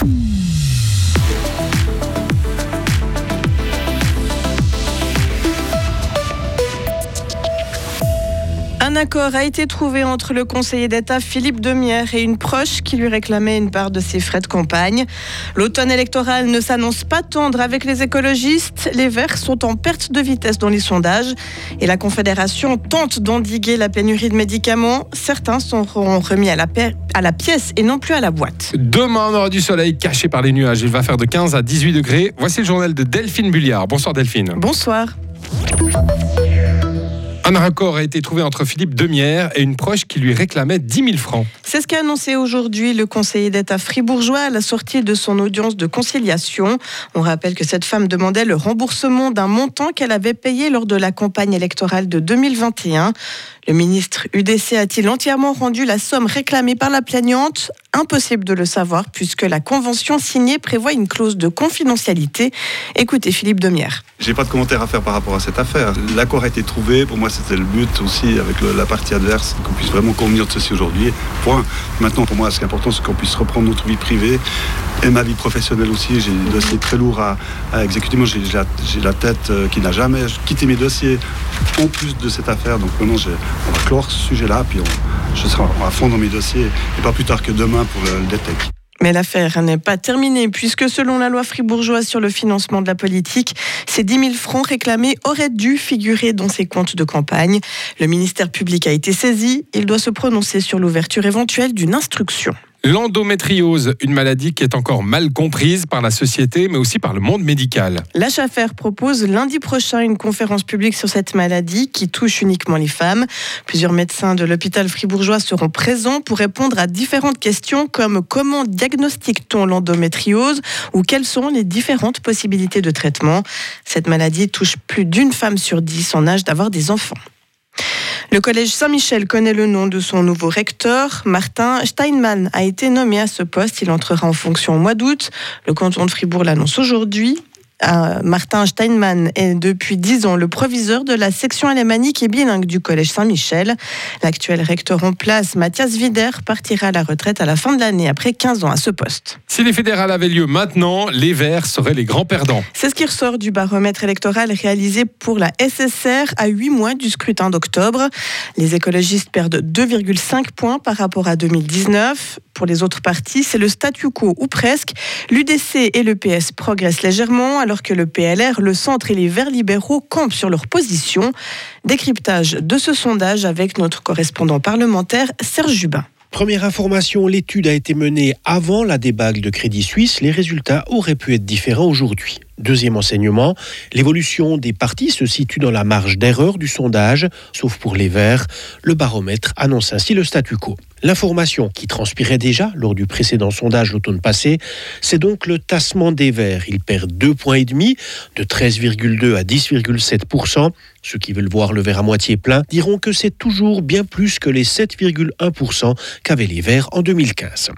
Un accord a été trouvé entre le conseiller d'État Philippe Demière et une proche qui lui réclamait une part de ses frais de campagne. L'automne électoral ne s'annonce pas tendre avec les écologistes. Les Verts sont en perte de vitesse dans les sondages et la Confédération tente d'endiguer la pénurie de médicaments. Certains seront remis à la, à la pièce et non plus à la boîte. Demain, on aura du soleil caché par les nuages. Il va faire de 15 à 18 degrés. Voici le journal de Delphine Bulliard. Bonsoir Delphine. Bonsoir. Un accord a été trouvé entre Philippe Demière et une proche qui lui réclamait 10 000 francs. C'est ce qu'a annoncé aujourd'hui le conseiller d'État fribourgeois à la sortie de son audience de conciliation. On rappelle que cette femme demandait le remboursement d'un montant qu'elle avait payé lors de la campagne électorale de 2021. Le ministre UDC a-t-il entièrement rendu la somme réclamée par la plaignante? Impossible de le savoir puisque la convention signée prévoit une clause de confidentialité. Écoutez Philippe Demière. J'ai pas de commentaire à faire par rapport à cette affaire. L'accord a été trouvé. Pour moi, c'était le but aussi avec la partie adverse qu'on puisse vraiment convenir de ceci aujourd'hui. Point. Maintenant, pour moi, ce qui est important, c'est qu'on puisse reprendre notre vie privée et ma vie professionnelle aussi. J'ai des dossiers très lourds à, exécuter. Moi, j'ai la, tête euh, qui n'a jamais quitté mes dossiers en plus de cette affaire. Donc maintenant, on va clore ce sujet-là, puis je serai à fond dans mes dossiers et pas plus tard que demain pour le, le DETEC. Mais l'affaire n'est pas terminée puisque selon la loi fribourgeoise sur le financement de la politique, ces 10 000 francs réclamés auraient dû figurer dans ses comptes de campagne. Le ministère public a été saisi. Il doit se prononcer sur l'ouverture éventuelle d'une instruction. L'endométriose, une maladie qui est encore mal comprise par la société, mais aussi par le monde médical. L'HFR propose lundi prochain une conférence publique sur cette maladie qui touche uniquement les femmes. Plusieurs médecins de l'hôpital fribourgeois seront présents pour répondre à différentes questions comme comment diagnostique-t-on l'endométriose ou quelles sont les différentes possibilités de traitement. Cette maladie touche plus d'une femme sur dix en âge d'avoir des enfants. Le collège Saint-Michel connaît le nom de son nouveau recteur. Martin Steinmann a été nommé à ce poste. Il entrera en fonction au mois d'août. Le canton de Fribourg l'annonce aujourd'hui. Martin Steinmann est depuis 10 ans le proviseur de la section alémanique et bilingue du Collège Saint-Michel. L'actuel recteur en place, Mathias Wider, partira à la retraite à la fin de l'année après 15 ans à ce poste. Si les fédérales avaient lieu maintenant, les Verts seraient les grands perdants. C'est ce qui ressort du baromètre électoral réalisé pour la SSR à 8 mois du scrutin d'octobre. Les écologistes perdent 2,5 points par rapport à 2019 pour les autres partis, c'est le statu quo ou presque. L'UDC et le PS progressent légèrement, alors que le PLR, le centre et les Verts libéraux campent sur leur position. Décryptage de ce sondage avec notre correspondant parlementaire Serge Jubin. Première information, l'étude a été menée avant la débâcle de Crédit Suisse. Les résultats auraient pu être différents aujourd'hui. Deuxième enseignement, l'évolution des partis se situe dans la marge d'erreur du sondage, sauf pour les Verts. Le baromètre annonce ainsi le statu quo. L'information qui transpirait déjà lors du précédent sondage l'automne passé, c'est donc le tassement des Verts. Ils perdent 2,5 points de 13,2 à 10,7% Ceux qui veulent voir le verre à moitié plein diront que c'est toujours bien plus que les 7,1% qu'avaient les Verts en 2015.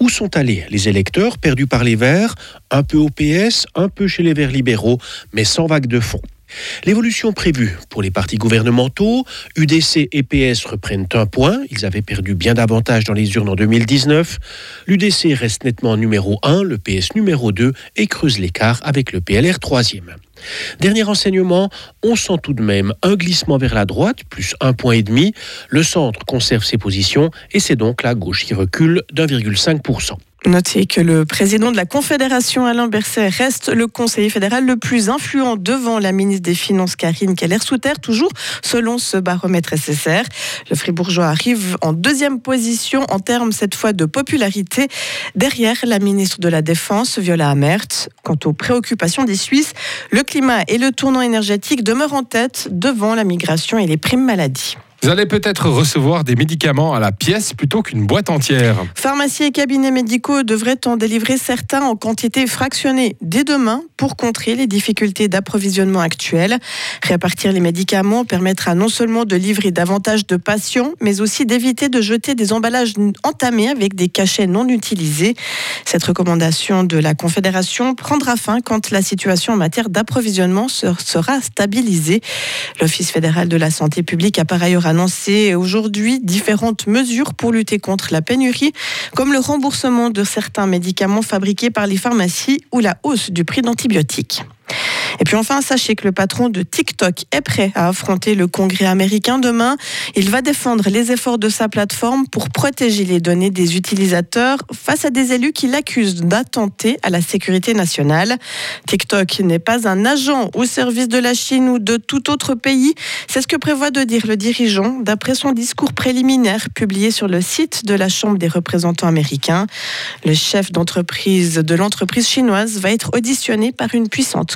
Où sont allés les électeurs perdus par les Verts Un peu au PS, un peu chez les Verts libéraux, mais sans vague de fond. L'évolution prévue pour les partis gouvernementaux, UDC et PS reprennent un point. Ils avaient perdu bien davantage dans les urnes en 2019. L'UDC reste nettement numéro 1, le PS numéro 2 et creuse l'écart avec le PLR 3e. Dernier renseignement, on sent tout de même un glissement vers la droite, plus un point et demi. Le centre conserve ses positions et c'est donc la gauche qui recule d'1,5%. Notez que le président de la Confédération, Alain Berset, reste le conseiller fédéral le plus influent devant la ministre des Finances, Karine Keller-Souter, toujours selon ce baromètre SSR. Le Fribourgeois arrive en deuxième position en termes cette fois de popularité, derrière la ministre de la Défense, Viola Amert. Quant aux préoccupations des Suisses, le climat et le tournant énergétique demeurent en tête devant la migration et les primes maladies. Vous allez peut-être recevoir des médicaments à la pièce plutôt qu'une boîte entière. Pharmacies et cabinets médicaux devraient en délivrer certains en quantité fractionnée dès demain pour contrer les difficultés d'approvisionnement actuelles. Répartir les médicaments permettra non seulement de livrer davantage de patients, mais aussi d'éviter de jeter des emballages entamés avec des cachets non utilisés. Cette recommandation de la Confédération prendra fin quand la situation en matière d'approvisionnement sera stabilisée. L'Office fédéral de la santé publique a par ailleurs annoncé aujourd'hui différentes mesures pour lutter contre la pénurie, comme le remboursement de certains médicaments fabriqués par les pharmacies ou la hausse du prix d'antibiotiques. Et puis enfin, sachez que le patron de TikTok est prêt à affronter le Congrès américain demain. Il va défendre les efforts de sa plateforme pour protéger les données des utilisateurs face à des élus qui l'accusent d'attenter à la sécurité nationale. TikTok n'est pas un agent au service de la Chine ou de tout autre pays. C'est ce que prévoit de dire le dirigeant d'après son discours préliminaire publié sur le site de la Chambre des représentants américains. Le chef d'entreprise de l'entreprise chinoise va être auditionné par une puissante